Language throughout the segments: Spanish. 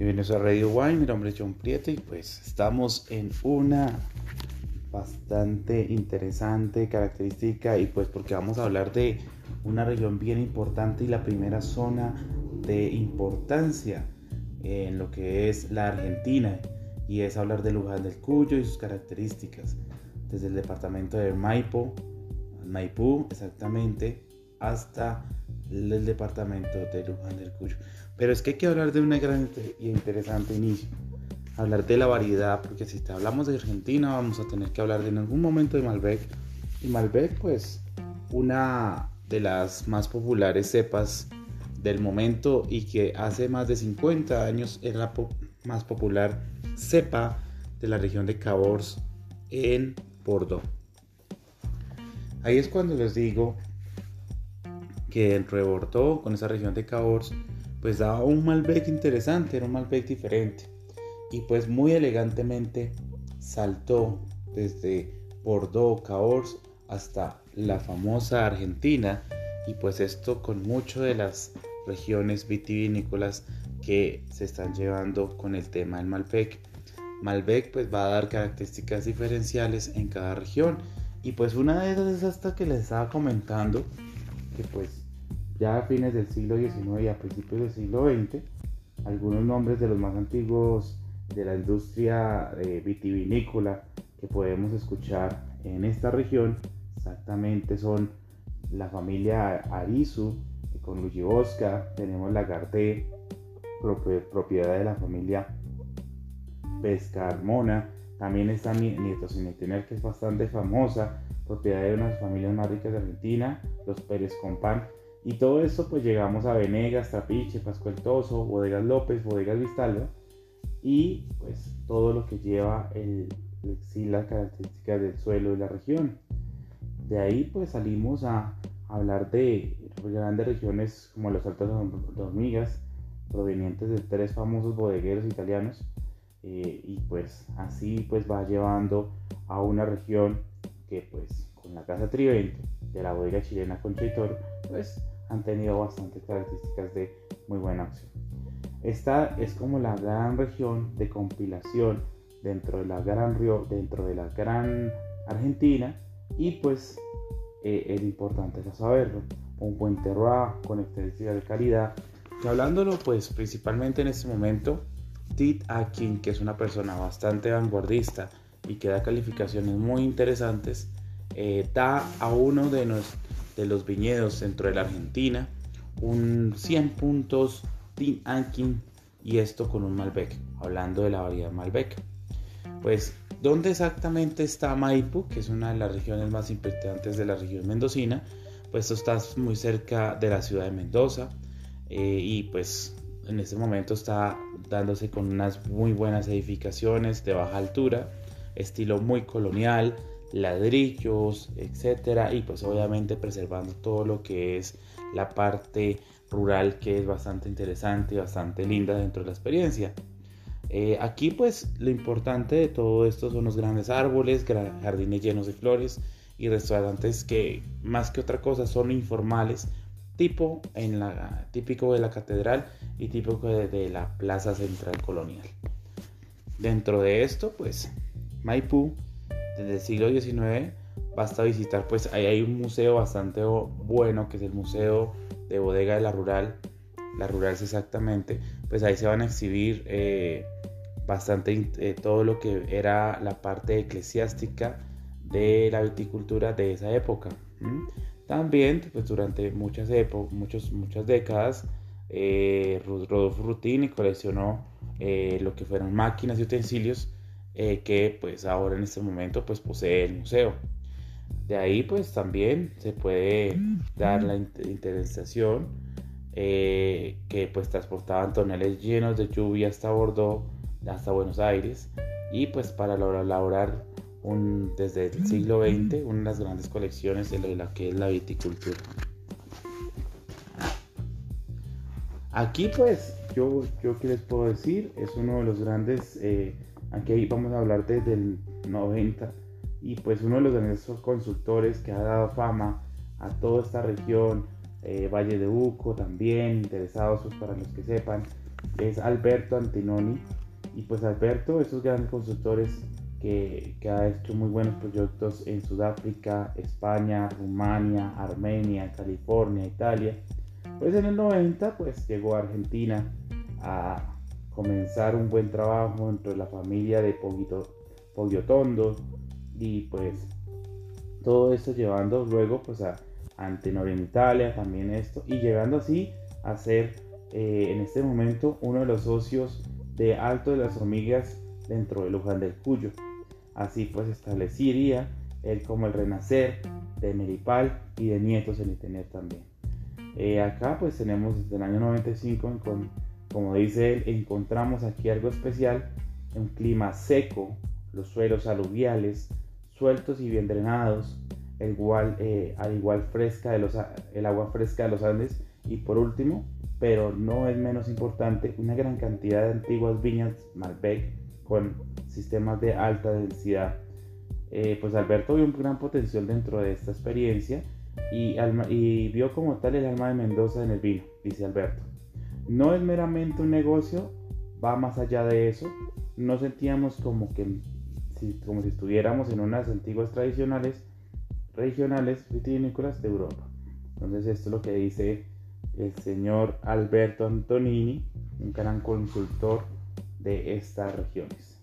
Bienvenidos a Radio Wine, mi nombre es John Prieto y pues estamos en una bastante interesante característica y pues porque vamos a hablar de una región bien importante y la primera zona de importancia en lo que es la Argentina y es hablar de Luján del Cuyo y sus características desde el departamento de Maipo, Maipú exactamente, hasta el departamento de Luján del Cuyo. Pero es que hay que hablar de un gran y interesante inicio. Hablar de la variedad, porque si te hablamos de Argentina vamos a tener que hablar de en algún momento de Malbec. Y Malbec pues una de las más populares cepas del momento y que hace más de 50 años era la más popular cepa de la región de Cahors en Bordeaux. Ahí es cuando les digo que dentro de Bordeaux, con esa región de Cahors, pues daba un Malbec interesante, era un Malbec diferente. Y pues muy elegantemente saltó desde Bordeaux, Cahors, hasta la famosa Argentina. Y pues esto con mucho de las regiones vitivinícolas que se están llevando con el tema del Malbec. Malbec pues va a dar características diferenciales en cada región. Y pues una de esas es hasta que les estaba comentando que pues ya a fines del siglo XIX y a principios del siglo XX, algunos nombres de los más antiguos de la industria eh, vitivinícola que podemos escuchar en esta región exactamente son la familia Arizu con Luigi Bosca, tenemos la propiedad de la familia Pescarmona, también está Nieto Sin que es bastante famosa, propiedad de unas familias más ricas de Argentina, los Pérez Compán, y todo esto pues llegamos a Venegas, Trapiche, Pascualtoso, Bodegas López, Bodegas Vistalba y pues todo lo que lleva el, las características del suelo de la región. De ahí pues salimos a hablar de grandes regiones como los Altos de Hormigas, provenientes de tres famosos bodegueros italianos eh, y pues así pues va llevando a una región que pues con la casa Trivente de la bodega chilena Conchaitor pues han tenido bastantes características de muy buena acción. Esta es como la gran región de compilación dentro de la gran Río, dentro de la gran Argentina y pues eh, es importante saberlo. Un buen terroir con características de calidad. Y hablándolo pues principalmente en este momento, Tit Akin, que es una persona bastante vanguardista y que da calificaciones muy interesantes, eh, da a uno de, nuestros de los viñedos dentro de la Argentina, un 100 puntos Team Ankin y esto con un Malbec, hablando de la variedad Malbec. Pues, ¿dónde exactamente está Maipú, que es una de las regiones más importantes de la región mendocina? Pues esto está muy cerca de la ciudad de Mendoza eh, y pues en este momento está dándose con unas muy buenas edificaciones de baja altura, estilo muy colonial, ladrillos, etcétera, y pues obviamente preservando todo lo que es la parte rural que es bastante interesante y bastante linda dentro de la experiencia. Eh, aquí pues lo importante de todo esto son los grandes árboles, jardines llenos de flores y restaurantes que más que otra cosa son informales, tipo en la, típico de la catedral y típico de, de la plaza central colonial. Dentro de esto pues Maipú desde el siglo XIX basta visitar, pues ahí hay un museo bastante bueno, que es el Museo de Bodega de la Rural, la Rural es exactamente, pues ahí se van a exhibir eh, bastante eh, todo lo que era la parte eclesiástica de la viticultura de esa época. También, pues durante muchas épocas, muchas décadas, eh, Rodolfo Rutini coleccionó lo que fueron máquinas y utensilios eh, que pues ahora en este momento pues posee el museo. De ahí pues también se puede dar la interesación eh, que pues transportaban toneles llenos de lluvia hasta Bordeaux, hasta Buenos Aires y pues para elaborar un, desde el siglo XX una de las grandes colecciones de, lo, que es la viticultura. Aquí pues yo, yo que les puedo decir es uno de los grandes eh, Aquí vamos a hablar desde el 90 y pues uno de los grandes consultores que ha dado fama a toda esta región, eh, Valle de Uco también, interesados pues, para los que sepan, es Alberto Antinoni. Y pues Alberto, esos grandes constructores que, que, ha hecho muy buenos proyectos en Sudáfrica, España, Rumania, Armenia, California, Italia. Pues en el 90 pues llegó a Argentina a comenzar un buen trabajo dentro de la familia de Poguito, Poggiotondo y pues todo esto llevando luego pues a Antenor en Italia también esto y llegando así a ser eh, en este momento uno de los socios de Alto de las Hormigas dentro de Luján del Cuyo. Así pues establecería él como el renacer de Meripal y de Nietos en tener también. Eh, acá pues tenemos desde el año 95, con, como dice él, encontramos aquí algo especial, un clima seco, los suelos aluviales, sueltos y bien drenados, el eh, al igual fresca el agua fresca de los Andes y por último, pero no es menos importante, una gran cantidad de antiguas viñas Malbec con sistemas de alta densidad. Eh, pues Alberto vio un gran potencial dentro de esta experiencia y, y vio como tal el alma de Mendoza en el vino, dice Alberto. No es meramente un negocio, va más allá de eso. No sentíamos como que como si estuviéramos en unas antiguas tradicionales regionales vitivinícolas de Europa. Entonces esto es lo que dice el señor Alberto Antonini, un gran consultor de estas regiones.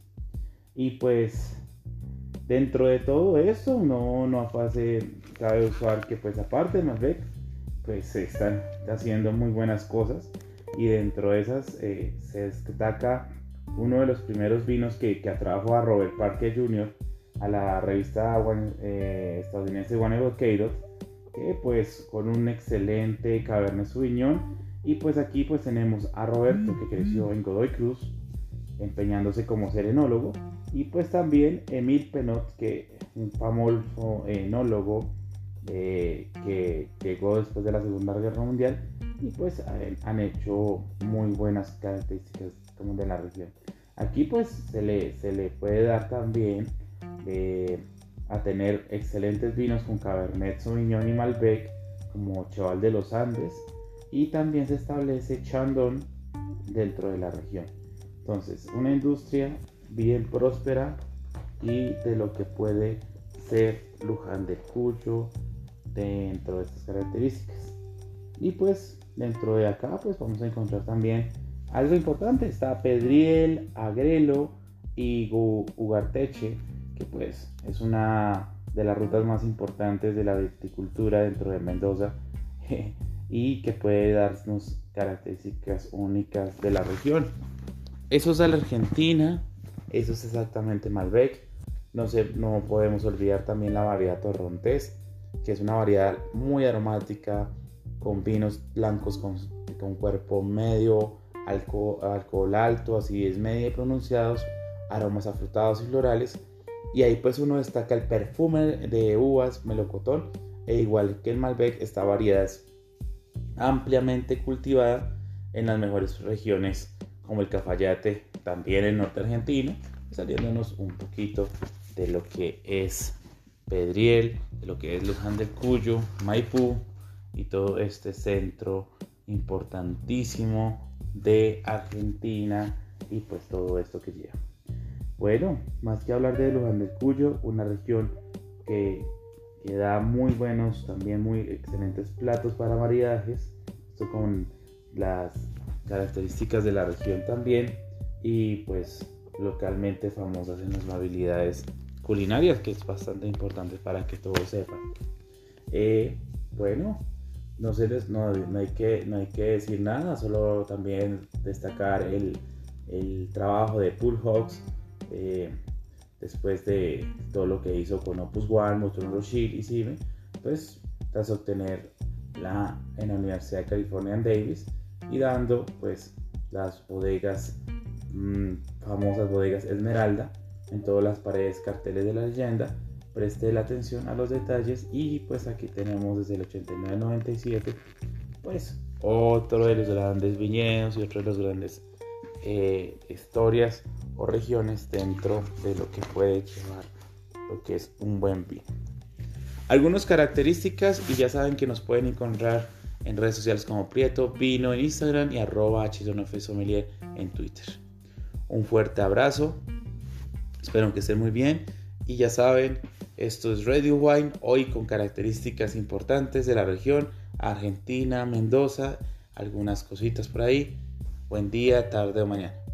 Y pues dentro de todo eso no, no hace, cabe usar que pues aparte de Malbec, pues se están haciendo muy buenas cosas y dentro de esas eh, se destaca uno de los primeros vinos que, que atrajo a Robert Parker Jr. a la revista eh, estadounidense One Educated, que pues con un excelente Cabernet Sauvignon. Y pues aquí pues tenemos a Roberto que creció en Godoy Cruz, empeñándose como serenólogo. Y pues también Emil Penot, que un famoso enólogo eh, que llegó después de la Segunda Guerra Mundial y pues han hecho muy buenas características como de la región. Aquí pues se le, se le puede dar también eh, a tener excelentes vinos con Cabernet Sauvignon y Malbec como Cheval de los Andes y también se establece Chandon dentro de la región. Entonces, una industria bien próspera y de lo que puede ser Luján de Cuyo dentro de estas características. Y pues dentro de acá pues vamos a encontrar también algo importante, está Pedriel, Agrelo y Ugarteche, que pues es una de las rutas más importantes de la viticultura dentro de Mendoza y que puede darnos características únicas de la región. Eso es de la Argentina, eso es exactamente Malbec. No, sé, no podemos olvidar también la variedad Torrontés, que es una variedad muy aromática, con vinos blancos con, con cuerpo medio, alcohol, alto, así es media y pronunciados, aromas afrutados y florales. Y ahí pues uno destaca el perfume de uvas, melocotón, e igual que el Malbec, esta variedad es ampliamente cultivada en las mejores regiones como el Cafayate, también el norte argentino, saliéndonos un poquito de lo que es Pedriel, de lo que es Luján del Cuyo, Maipú y todo este centro importantísimo de Argentina y pues todo esto que lleva. Bueno, más que hablar de Luján del Cuyo, una región que, que, da muy buenos, también muy excelentes platos para maridajes, esto con las características de la región también y pues localmente famosas en las habilidades culinarias, que es bastante importante para que todos sepan. Eh, bueno, no, se no, no, hay que, no hay que decir nada, solo también destacar el, el trabajo de Pool Hawks eh, después de todo lo que hizo con Opus One, Motor Rothschild y CIME, pues tras obtener la en la Universidad de California en Davis y dando pues las bodegas, mm, famosas bodegas Esmeralda en todas las paredes carteles de la leyenda preste la atención a los detalles y pues aquí tenemos desde el 89 97 pues otro de los grandes viñedos y otro de los grandes eh, historias o regiones dentro de lo que puede llevar lo que es un buen vino. Algunas características y ya saben que nos pueden encontrar en redes sociales como Prieto Vino en Instagram y arroba Sommelier en Twitter. Un fuerte abrazo, espero que estén muy bien y ya saben, esto es Radio Wine, hoy con características importantes de la región, Argentina, Mendoza, algunas cositas por ahí. Buen día, tarde o mañana.